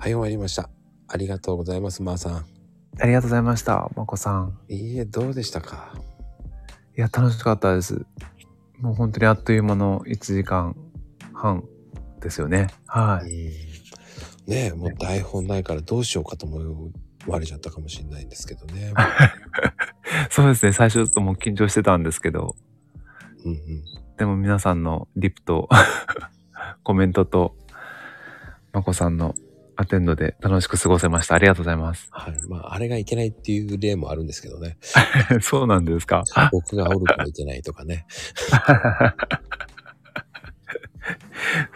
はい、終わりました。ありがとうございます、まー、さん。ありがとうございました、まこさん。いいえ、どうでしたか？いや、楽しかったです。もう本当にあっという間の1時間半ですよね。はうんい。ねえ、もう台本ないからどうしようかと思われちゃったかもしれないんですけどね。そうですね。最初ちょっともう緊張してたんですけど、うんうん。でも皆さんのリプと コメントと、まこさんのアテンドで楽しく過ごせました。ありがとうございます。はい。まあ、あれがいけないっていう例もあるんですけどね。そうなんですか？僕がおるからいけないとかね。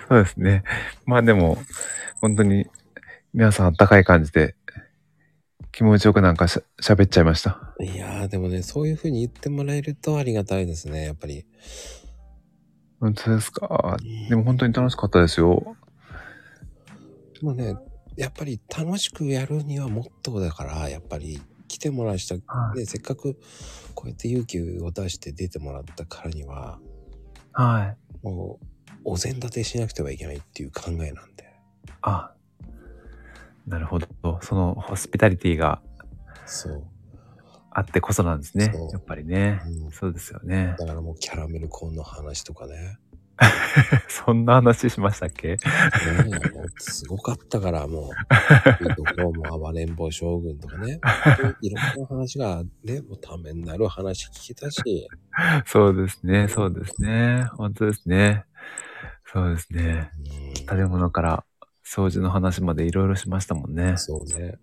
そうですね。まあでも、本当に皆さんあったかい感じで、気持ちよくなんかしゃ喋っちゃいました。いやー、でもね、そういう風に言ってもらえるとありがたいですね、やっぱり。本当ですか？でも本当に楽しかったですよ。でもね、やっぱり楽しくやるにはモットーだから、やっぱり来てもらう人、はいね、せっかくこうやって勇気を出して出てもらったからには、はい。もう、お膳立てしなくてはいけないっていう考えなんで。あ、なるほど。そのホスピタリティがそう。あってこそなんですね。やっぱりね。うんそうですよね。だからもうキャラメルコーンの話とかね。そんな話しましたっけ？ねえもうすごかったから、もう、いいところも暴れん坊将軍とかね。いろんな話がね、もうためになる話聞けたし、そうですね。そうですね。本当ですね。そうですね。うん食べ物から掃除の話までいろいろしましたもんね。そうね。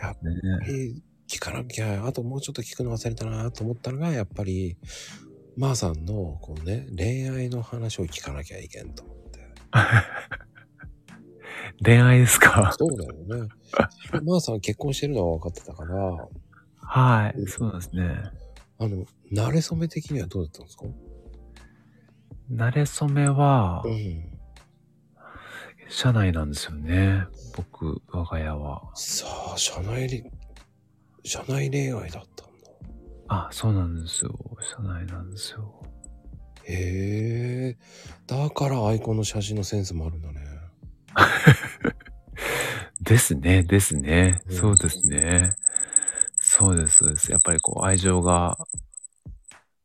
やっぱねり聞かなきゃ、あともうちょっと聞くの忘れたなと思ったのが、やっぱり、まーさんの、こうね、恋愛の話を聞かなきゃいけんと思って。恋愛ですか？そうだよね。まーさん結婚してるのは分かってたから、はい。そうなんですね。あの、慣れ初め的にはどうだったんですか？慣れ初めはう、ん。社内なんですよね。僕、我が家は。さあ、社内り、社内恋愛だった。あ、そうなんですよ。社内なんですよ。へえ。だからアイコンの写真のセンスもあるんだね。ですね、ですね。うんそうですね。そうです、そうです。やっぱりこう、愛情が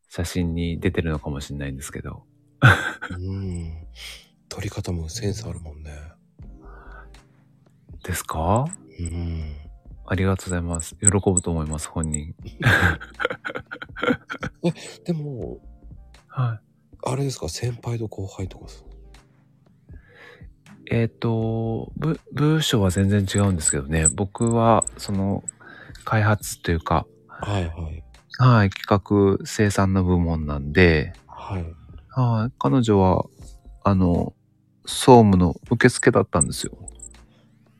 写真に出てるのかもしれないんですけど。うん。撮り方もセンスあるもんね。ですか？うん。ありがとうございます。喜ぶと思います、本人。でも、はい。あれですか、先輩と後輩とかさ。えっ、と、部、部署は全然違うんですけどね。僕は、その、開発というか、はいはい。はい、企画生産の部門なんで、はい。はい、彼女は、あの、総務の受付だったんですよ。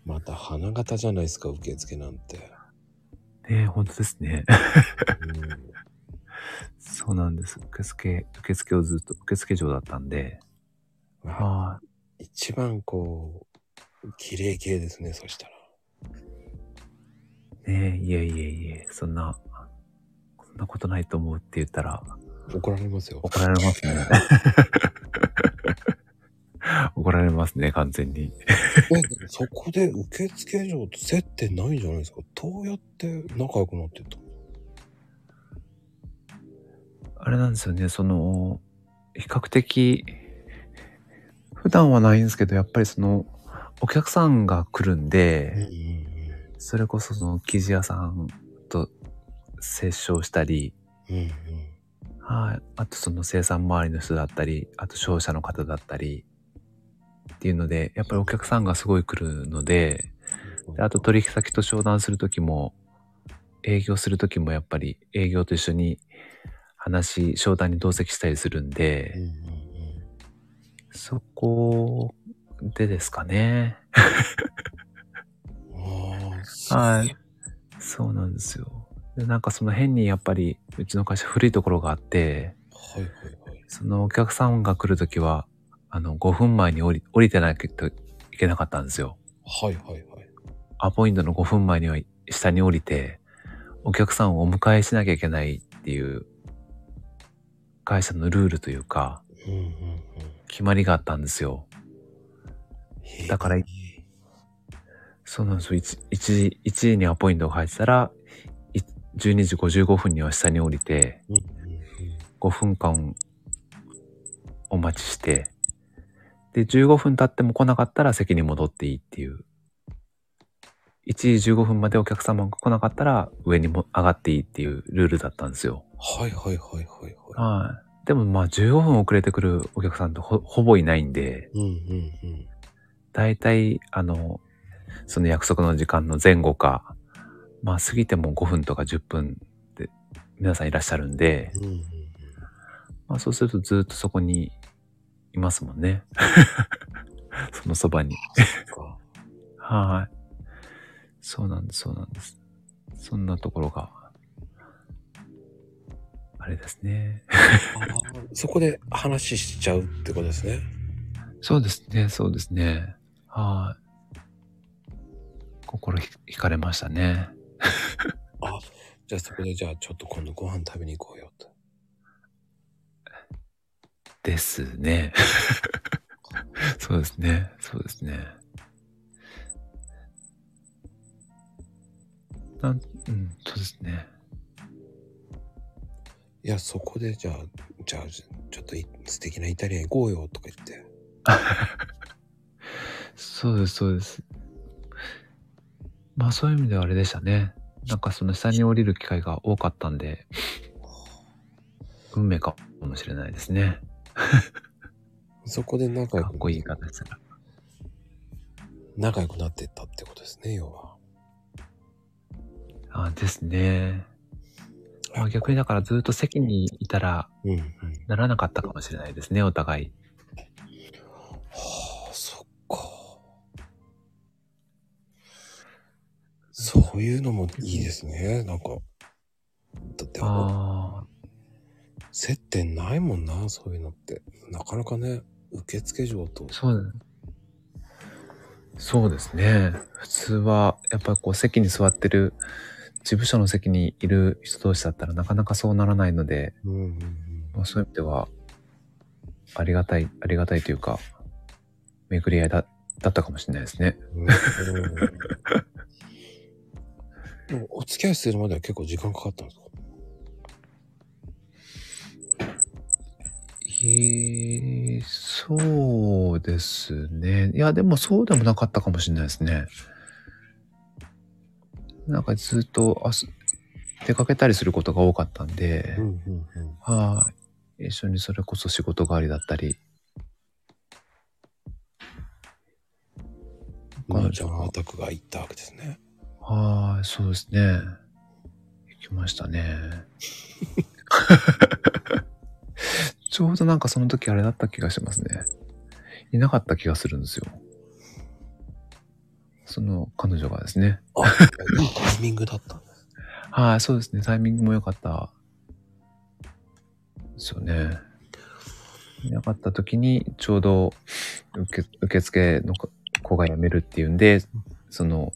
また花形じゃないですか、受付なんて。ねえ、本当ですね。うん。そうなんです。受付、受付をずっと、受付嬢だったんで、あは一番こう、綺麗系ですね、そしたら。い。ねえ、いえいえいえ、そんな、そんなことないと思うって言ったら、怒られますよ。怒られますね。怒られますね、完全に。そこで受付嬢と接点ないんじゃないですか？どうやって仲良くなってったの？あれなんですよね、その、比較的、普段はないんですけど、やっぱりその、お客さんが来るんで、それこそその生地屋さんと接触したり。はい。あとその生産周りの人だったり、あと商社の方だったり、っていうので、やっぱりお客さんがすごい来るので、であと取引先と商談するときも、営業するときもやっぱり営業と一緒に話、商談に同席したりするんで、うんうんそこでですかね。はい。そうなんですよ。でなんかその変にやっぱりうちの会社古いところがあって、はいはいはい。そのお客さんが来るときは、あの、5分前に降り降りてなきゃいけなかったんですよ。はいはいはい。アポイントの5分前には下に降りて、お客さんをお迎えしなきゃいけないっていう、会社のルールというか、うんうんうん。決まりがあったんですよ。だからそうなんですよ。1, 1, 時1時にアポイントが入ってたら、い12時55分には下に降りて、うんうん5分間お待ちして、で、15分経っても来なかったら席に戻っていいっていう。1時15分までお客様が来なかったら上にも上がっていいっていうルールだったんですよ。はいはいはいはいはい。はい。でもまあ15分遅れてくるお客さんってほほぼいないんで、うんうんうん。大体、あの、その約束の時間の前後か、まあ過ぎても5分とか10分で皆さんいらっしゃるんで、うんうんうん。まあそうするとずっとそこにいますもんね。そのそばに。はい。そうなんです、そうなんです。そんなところが、あれですね。そこで話しちゃうってことですね。そうですね、そうですね。はい。心ひ惹かれましたね。あ、じゃあそこでじゃあちょっと今度ご飯食べに行こうよと。ですね。そうですね、そうですね。なん、うん、そうですね。いや、そこでじゃあ、じゃあ、ちょっとい素敵なイタリアン行こうよとか言って。そうです、そうです。まあそういう意味ではあれでしたね。なんかその下に降りる機会が多かったんで、運命かもしれないですね。そこで仲良くかっこいい形が。仲良くなってったってことですね、要は。あですね。まあ逆にだからずっと席にいたら。ならなかったかもしれないですね、お互い。はあ、そっか。そういうのもいいですね。なんか。だって、ああ、接点ないもんな、そういうのって。なかなかね、受付嬢と。そうだそうですね。普通は、やっぱりこう席に座ってる、事務所の席にいる人同士だったらなかなかそうならないので、うんうんうん。まあ、そういう意味では、ありがたい、ありがたいというか、巡り合いだだったかもしれないですね。うんでもお付き合いするまでは結構時間かかったんですか？えー、そうですね。いや、でもそうでもなかったかもしれないですね。なんかずっとあす出かけたりすることが多かったんで、うんうんうん。はい。一緒にそれこそ仕事帰りだったり。まあ、じゃあ、お宅が行ったわけですね。はい、そうですね。行きましたね。ちょうどなんかその時あれだった気がしますね。いなかった気がするんですよ。その彼女がですね。あ、タイミングだったんです。はい、そうですね。タイミングも良かった。ですよね。いなかった時にちょうど受け受付の子が辞めるっていうんで、その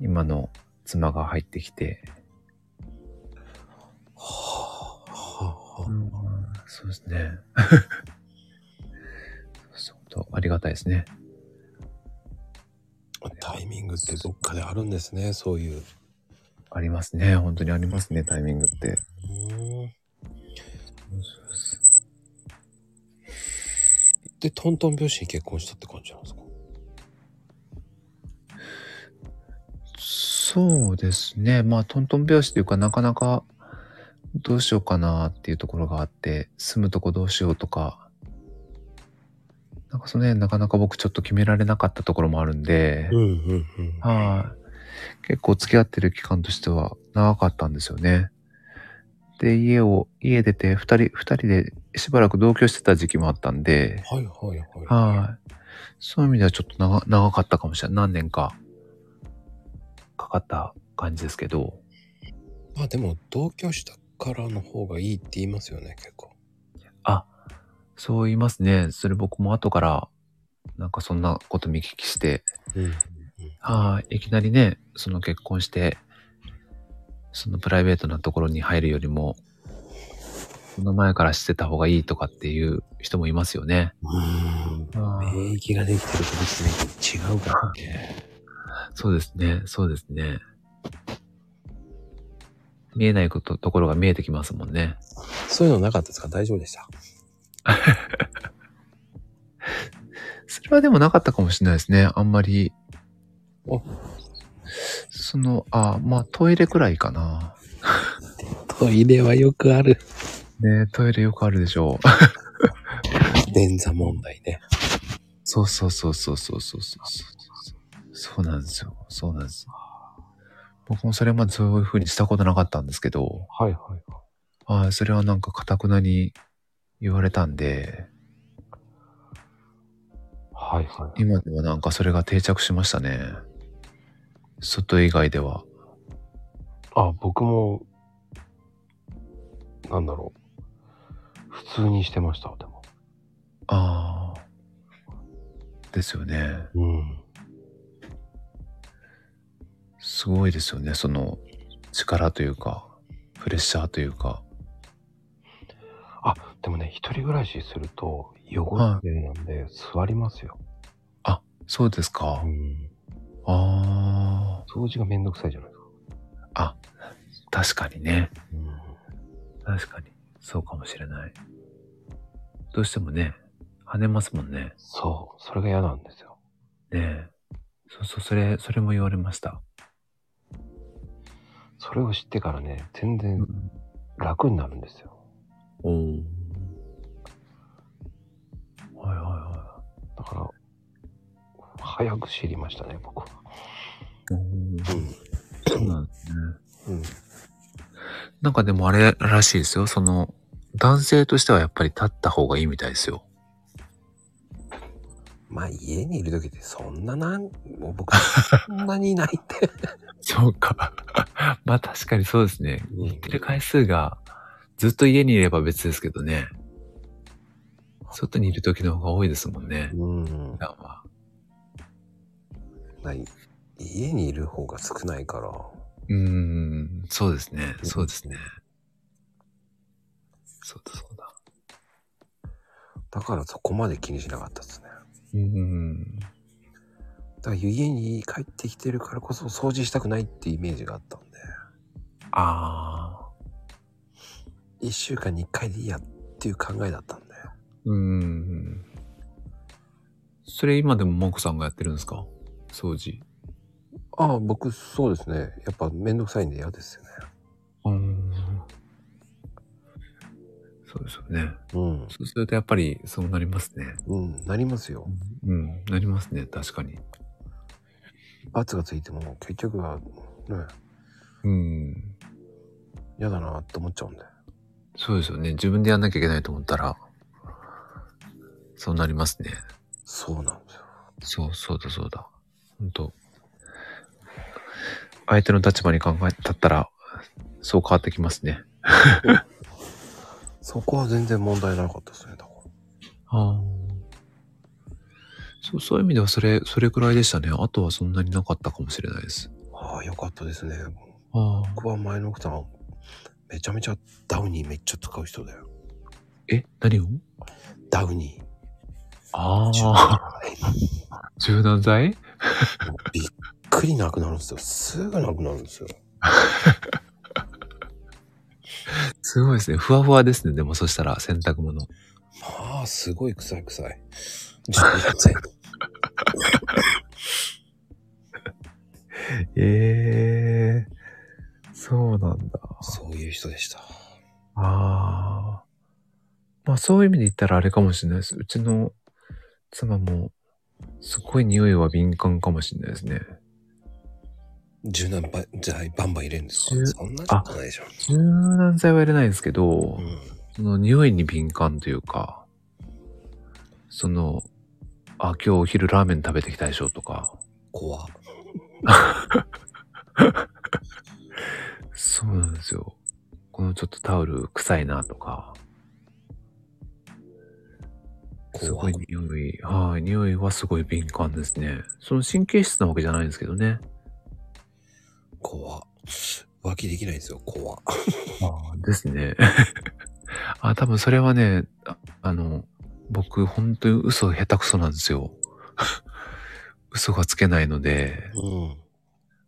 今の妻が入ってきて、はあ、はあ、はそうですね。そうありがたいですね。あ。タイミングってどっかであるんですね、そういう。ありますね。本当にありますね、タイミングって。うんで、トントン拍子に結婚したって感じなんですか？そうですね。まあ、トントン拍子というか、なかなかどうしようかなっていうところがあって、住むとこどうしようとか、なんかその辺なかなか僕ちょっと決められなかったところもあるんで、うんうんうん。はい。結構付き合ってる期間としては長かったんですよね。で、家を、家出て二人、二人でしばらく同居してた時期もあったんで、はいはいはい。はい。そういう意味ではちょっと長長かったかもしれない。何年かかかった感じですけど、まあでも、同居したからの方がいいって言いますよね、結構。あ、そう言いますね。それ僕も後から、なんかそんなこと見聞きして、うんい。いきなりね、その結婚して、そのプライベートなところに入るよりも、その前からしてた方がいいとかっていう人もいますよね。うん。免疫ができてるとですね、違うからね。そうですね。そうですね。見えないこと、ところが見えてきますもんね。そういうのなかったですか？大丈夫でした？それはでもなかったかもしれないですね。あんまり。おその、あ、まあトイレくらいかな。トイレはよくある。ねトイレよくあるでしょう。便座問題ね。そうそうそうそうそうそうそう。そうなんですよ。そうなんです。僕もそれまでそういうふうにしたことなかったんですけど。はいはいはい。はい、それはなんかかたくなに言われたんで、はいはい。今ではなんかそれが定着しましたね。外以外では。あ、僕も、なんだろう。普通にしてました、でも。ああ。ですよね。うん。すごいですよね。その力というか、プレッシャーというか。あ、でもね、一人暮らしすると、汚れなんで、座りますよ。そうですかう。ん。あ掃除がめんどくさいじゃないですか。あ。あ、確かにね。うん。確かに。そうかもしれない。どうしてもね、跳ねますもんね。そう。それが嫌なんですよ。ねえ。そうそう、それ、それも言われました。それを知ってからね、全然楽になるんですよ。おお。だから、早く知りましたね、僕は。い。おーそうなんですね。うん。うん。なんかでもあれらしいですよ。その、男性としてはやっぱり立った方がいいみたいですよ。まあ、家にいる時ってそんななん、もう僕、そんなにいないって。そうか。まあ確かにそうですね。うん行ってる回数がずっと家にいれば別ですけどね。外にいる時の方が多いですもんね。うん。普段は。ない。家にいる方が少ないから。うーん、そうですね。そうですね。そうだそうだ。だからそこまで気にしなかったですね。うーん。だから家に帰ってきてるからこそ掃除したくないってイメージがあったんで、ああ。一週間に一回でいいやっていう考えだったんで。うーん。それ今でもモクさんがやってるんですか？掃除。ああ、僕そうですね。やっぱめんどくさいんで嫌ですよね。うん。そうですよね。うん。そうするとやっぱりそうなりますね。うん、なりますよ。うん、なりますね。確かに。罰がついても結局はね、うん。嫌だなって思っちゃうんで。そうですよね。自分でやんなきゃいけないと思ったら、そうなりますね。そうなんですよ。そう、そうだそうだ。本当相手の立場に考えたったら、そう変わってきますね。そこは全然問題なかったですね。だからああ。そう、そういう意味ではそれ、それくらいでしたね。あとはそんなになかったかもしれないです。ああ、よかったですね。ああ。僕は前の奥さん、めちゃめちゃダウニーめっちゃ使う人だよ。え？何を？ダウニー。あ柔あ。軟柔軟剤びっくりなくなるんですよ。すぐなくなるんですよ。すごいですね。ふわふわですね。でもそしたら洗濯物。まあ、すごい臭い臭い。柔軟剤ええそうなんだ。そういう人でした。ああ。まあそういう意味で言ったらあれかもしれないです。うちの妻も、すごい匂いは敏感かもしれないですね。柔軟剤バンバン入れるんですか？柔そんなことないでしょ。柔軟剤は入れないんですけど、うん。その匂いに敏感というか、その、あ、今日お昼ラーメン食べてきたでしょとか、怖 そうなんですよ。このちょっとタオル臭いなとか、すごい匂い、はい、匂いはすごい敏感ですね。その神経質なわけじゃないんですけどね。怖浮気できないんですよ、怖 ああ、ですね。あ、多分それはね、ああの、僕、本当に嘘下手くそなんですよ。嘘がつけないので、うん。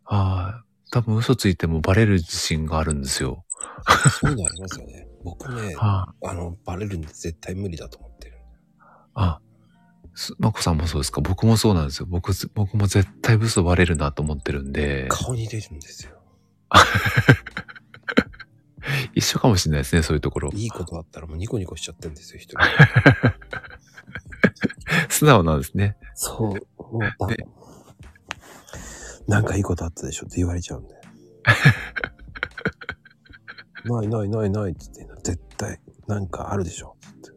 ああ、多分嘘ついてもバレる自信があるんですよ。そういうのありますよね。僕ね、はあ、あの、バレるんで絶対無理だと思ってる。あ、すまこさんもそうですか？僕もそうなんですよ。僕、僕も絶対嘘バレるなと思ってるんで、顔に出るんですよ。一緒かもしれないですね、そういうところ。いいことあったらもうニコニコしちゃってるんですよ、一人。素直なんですね。そう。もうだねなんかいいことあったでしょって言われちゃうんで。ないないないないって言って、絶対なんかあるでしょって。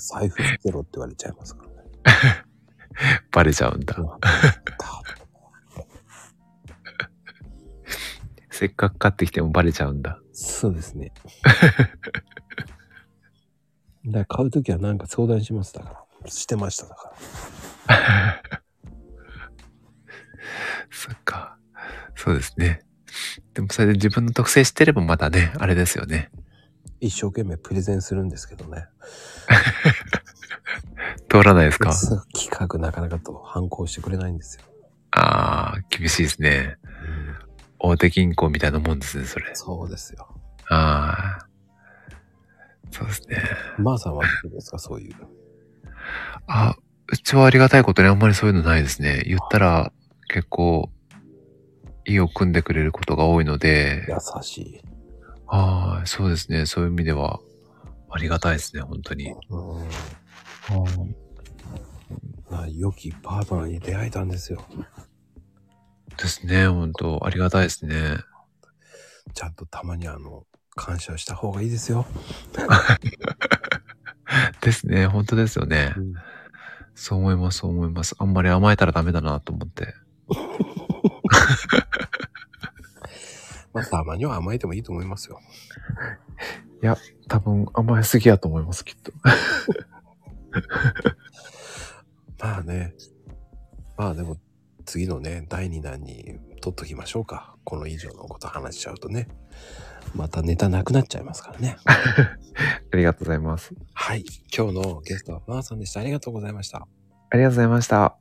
財布捨てろって言われちゃいますからね。バレちゃうんだ せっかく買ってきてもバレちゃうんだ。そうですね。だから買うときはなんか相談しますだから。してましただから。そっか。そうですね。でもそれで自分の特性知ってればまたね、あれですよね。一生懸命プレゼンするんですけどね。通らないですか？企画なかなかと反抗してくれないんですよ。ああ、厳しいですね。うん大手銀行みたいなもんですね、それ。そうですよ。ああ。そうですね。まー、さんはどうですか？そういう。あ、うちはありがたいことにあんまりそういうのないですね。言ったら結構、意を組んでくれることが多いので、優しい。はい、そうですね。そういう意味では、ありがたいですね、本当に。うん。な良きパートナーに出会えたんですよ。ですね、本当ありがたいですね。ちゃんとたまにあの、感謝した方がいいですよ。ですね、本当ですよね。うんそう思います、そう思います。あんまり甘えたらダメだなと思って。まあ、たまには甘えてもいいと思いますよ。多分甘えすぎやと思います、きっと。まあね。まあでも、次のね、第2弾に取っときましょうか。この以上のこと話しちゃうとね。またネタなくなっちゃいますからね。ありがとうございます。はい。今日のゲストはまーさんでした。ありがとうございました。ありがとうございました。